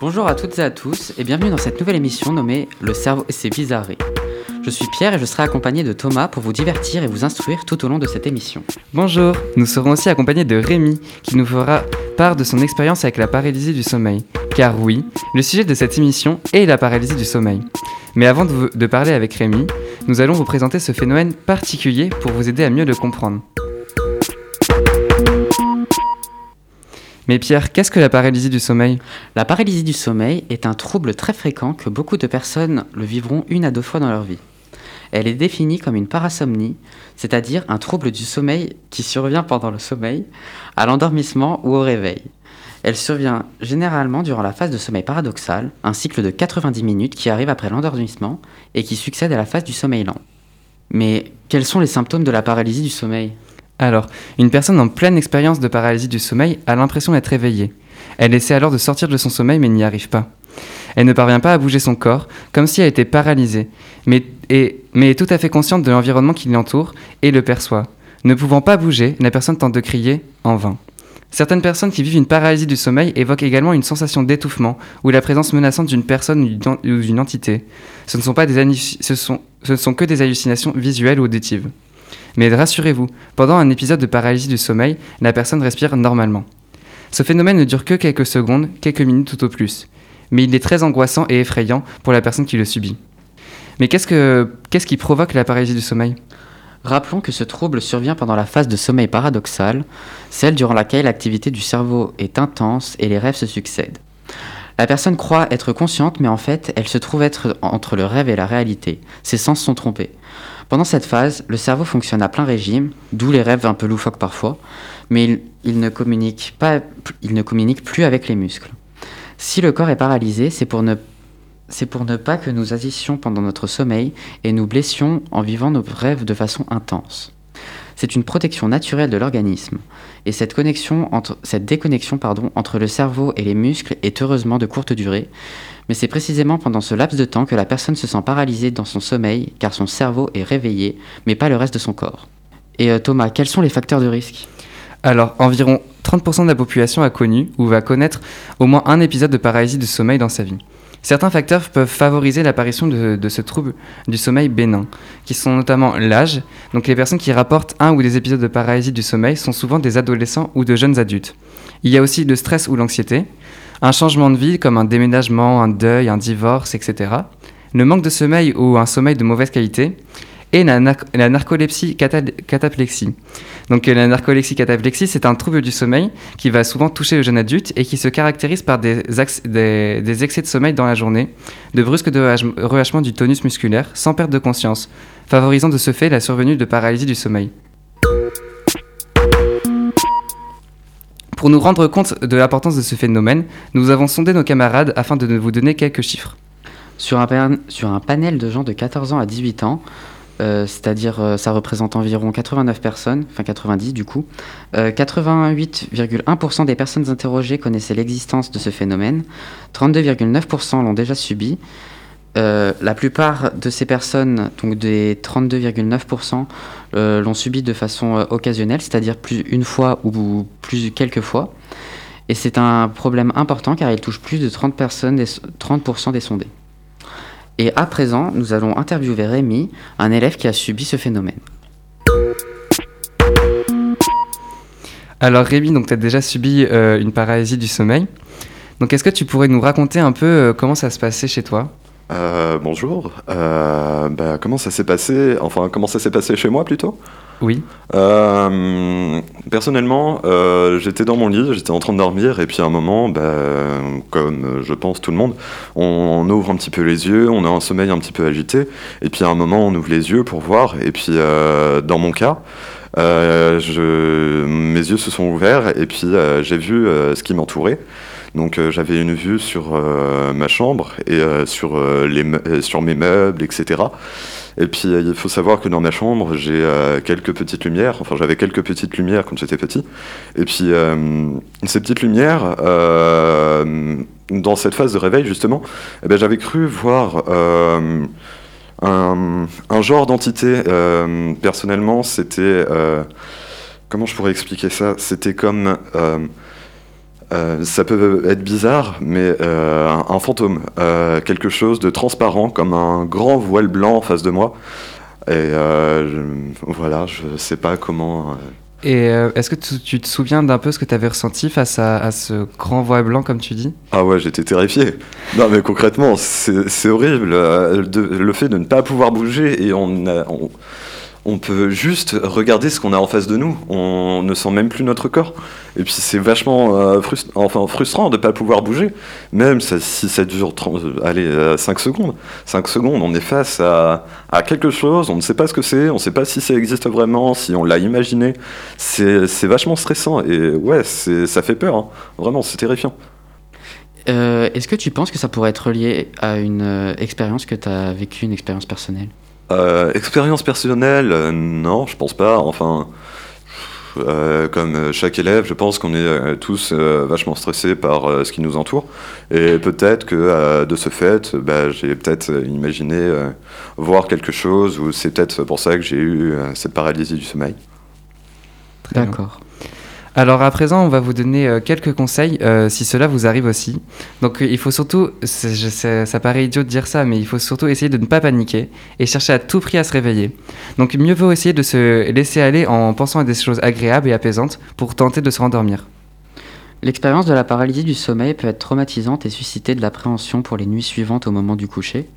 Bonjour à toutes et à tous et bienvenue dans cette nouvelle émission nommée Le cerveau et ses bizarreries. Je suis Pierre et je serai accompagné de Thomas pour vous divertir et vous instruire tout au long de cette émission. Bonjour, nous serons aussi accompagnés de Rémi qui nous fera part de son expérience avec la paralysie du sommeil. Car oui, le sujet de cette émission est la paralysie du sommeil. Mais avant de, vous- de parler avec Rémi, nous allons vous présenter ce phénomène particulier pour vous aider à mieux le comprendre. Mais Pierre, qu'est-ce que la paralysie du sommeil? La paralysie du sommeil est un trouble très fréquent que beaucoup de personnes le vivront une à deux fois dans leur vie. Elle est définie comme une parasomnie, c'est-à-dire un trouble du sommeil qui survient pendant le sommeil, à l'endormissement ou au réveil. Elle survient généralement durant la phase de sommeil paradoxal, un cycle de 90 minutes qui arrive après l'endormissement et qui succède à la phase du sommeil lent. Mais quels sont les symptômes de la paralysie du sommeil? Alors, une personne en pleine expérience de paralysie du sommeil a l'impression d'être éveillée. Elle essaie alors de sortir de son sommeil mais n'y arrive pas. Elle ne parvient pas à bouger son corps, comme si elle était paralysée, mais, est tout à fait consciente de l'environnement qui l'entoure et le perçoit. Ne pouvant pas bouger, la personne tente de crier en vain. Certaines personnes qui vivent une paralysie du sommeil évoquent également une sensation d'étouffement ou la présence menaçante d'une personne ou d'une- entité. Ce ne sont, ce ne sont que des hallucinations visuelles ou auditives. Mais rassurez-vous, pendant un épisode de paralysie du sommeil, la personne respire normalement. Ce phénomène ne dure que quelques secondes, quelques minutes tout au plus. Mais il est très angoissant et effrayant pour la personne qui le subit. Mais qu'est-ce, que, qu'est-ce qui provoque la paralysie du sommeil? Rappelons que ce trouble survient pendant la phase de sommeil paradoxal, celle durant laquelle l'activité du cerveau est intense et les rêves se succèdent. La personne croit être consciente, mais en fait, elle se trouve être entre le rêve et la réalité. Ses sens sont trompés. Pendant cette phase, le cerveau fonctionne à plein régime, d'où les rêves un peu loufoques parfois, mais il ne communique plus avec les muscles. Si le corps est paralysé, c'est pour ne pas que nous agissions pendant notre sommeil et nous blessions en vivant nos rêves de façon intense. C'est une protection naturelle de l'organisme, et cette, déconnexion entre le cerveau et les muscles est heureusement de courte durée, mais c'est précisément pendant ce laps de temps que la personne se sent paralysée dans son sommeil, car son cerveau est réveillé, mais pas le reste de son corps. Et euh, Thomas, quels sont les facteurs de risque? Alors, environ 30% de la population a connu ou va connaître au moins un épisode de paralysie du sommeil dans sa vie. Certains facteurs peuvent favoriser l'apparition de, ce trouble du sommeil bénin, qui sont notamment l'âge. Donc les personnes qui rapportent un ou des épisodes de paralysie du sommeil sont souvent des adolescents ou de jeunes adultes. Il y a aussi le stress ou l'anxiété, un changement de vie comme un déménagement, un deuil, un divorce, etc. Le manque de sommeil ou un sommeil de mauvaise qualité, et la, nar- la narcolepsie cata- cataplexie. Donc la narcolepsie cataplexie, c'est un trouble du sommeil qui va souvent toucher le jeune adulte et qui se caractérise par des, excès de sommeil dans la journée, de brusques de relâche- relâchement du tonus musculaire, sans perte de conscience, favorisant de ce fait la survenue de paralysie du sommeil. Pour nous rendre compte de l'importance de ce phénomène, nous avons sondé nos camarades afin de vous donner quelques chiffres. sur un panel de gens de 14 ans à 18 ans, euh, c'est-à-dire euh, ça représente environ 89 personnes, enfin 90 du coup, euh, 88,1% des personnes interrogées connaissaient l'existence de ce phénomène, 32,9% l'ont déjà subi. Euh, la plupart de ces personnes, donc des 32,9%, euh, l'ont subi de façon euh, occasionnelle, c'est-à-dire plus une fois ou plus quelques fois. Et c'est un problème important car il touche plus de 30%, personnes des, 30 des sondés. Et à présent, nous allons interviewer Rémi, un élève qui a subi ce phénomène. Alors Rémi, donc tu as déjà subi euh, une paralysie du sommeil. Donc est-ce que tu pourrais nous raconter un peu euh, comment ça se passait chez toi? Euh, bonjour. Euh, bah, comment ça s'est passé? Enfin, comment ça s'est passé chez moi plutôt? Oui. Euh, Personnellement, euh, j'étais dans mon lit, j'étais en train de dormir, et puis à un moment, bah, comme euh, je pense tout le monde, on, ouvre un petit peu les yeux, on a un sommeil un petit peu agité, et puis à un moment, on ouvre les yeux pour voir, et puis dans mon cas, je, mes yeux se sont ouverts, et puis j'ai vu ce qui m'entourait. Donc euh, j'avais une vue sur euh, ma chambre et euh, sur, les sur mes meubles, etc. Et puis il faut savoir que dans ma chambre, j'ai quelques petites lumières, enfin j'avais quelques petites lumières quand j'étais petit. Et puis ces petites lumières, dans cette phase de réveil, justement, eh ben, j'avais cru voir un, genre d'entité. personnellement, c'était. comment je pourrais expliquer ça? C'était comme. Euh, ça peut être bizarre, mais euh, un, un fantôme, euh, quelque chose de transparent, comme un grand voile blanc en face de moi. Et je- voilà, je sais pas comment. Et est-ce que tu, tu te souviens d'un peu ce que tu avais ressenti face à, à ce grand voile blanc, comme tu dis? Ah ouais, j'étais terrifié. Non, mais concrètement, c'est horrible. de- le fait de ne pas pouvoir bouger et on, a- on, on peut juste regarder ce qu'on a en face de nous. On ne sent même plus notre corps. Et puis c'est vachement euh, frustrant de ne pas pouvoir bouger. Même si ça dure 30, euh, allez, 5 secondes. 5 secondes, on est face à, quelque chose, on ne sait pas ce que c'est, on ne sait pas si ça existe vraiment, si on l'a imaginé. C'est vachement stressant. Et ouais, ça fait peur. hein. Vraiment, c'est terrifiant. Euh, Est-ce que tu penses que ça pourrait être lié à une euh, expérience que tu as vécue, une expérience personnelle? Euh, expérience personnelle, euh, non, je pense pas. Enfin, euh, comme chaque élève, je pense qu'on est tous vachement stressés par ce qui nous entoure. Et peut-être que de ce fait, bah, j'ai peut-être imaginé voir quelque chose, ou c'est peut-être pour ça que j'ai eu cette paralysie du sommeil. D'accord. Alors à présent, on va vous donner euh, quelques conseils euh, si cela vous arrive aussi. Donc euh, il faut surtout, ça paraît idiot de dire ça, mais il faut surtout essayer de ne pas paniquer et chercher à tout prix à se réveiller. Donc mieux vaut essayer de se laisser aller en pensant à des choses agréables et apaisantes pour tenter de se rendormir. L'expérience de la paralysie du sommeil peut être traumatisante et susciter de l'appréhension pour les nuits suivantes au moment du coucher.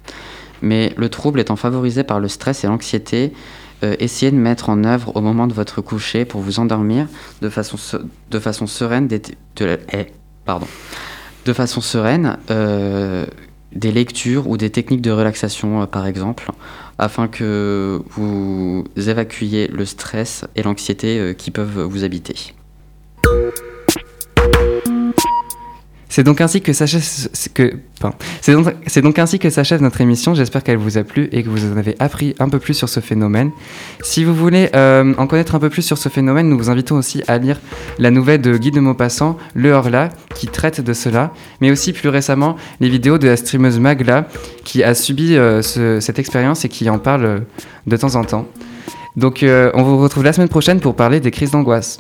Mais le trouble étant favorisé par le stress et l'anxiété, euh, essayez de mettre en œuvre au moment de votre coucher pour vous endormir de façon, sereine des, de façon sereine des lectures ou des techniques de relaxation euh, par exemple afin que vous évacuiez le stress et l'anxiété euh, qui peuvent vous habiter. C'est donc ainsi que s'achève que c'est donc, ainsi que s'achève notre émission. J'espère qu'elle vous a plu et que vous en avez appris un peu plus sur ce phénomène. Si vous voulez euh, en connaître un peu plus sur ce phénomène, nous vous invitons aussi à lire la nouvelle de Guy de Maupassant, Le Horla, qui traite de cela, mais aussi plus récemment les vidéos de la streameuse Magla, qui a subi euh, ce- cette expérience et qui en parle euh, de temps en temps. Donc on vous retrouve la semaine prochaine pour parler des crises d'angoisse.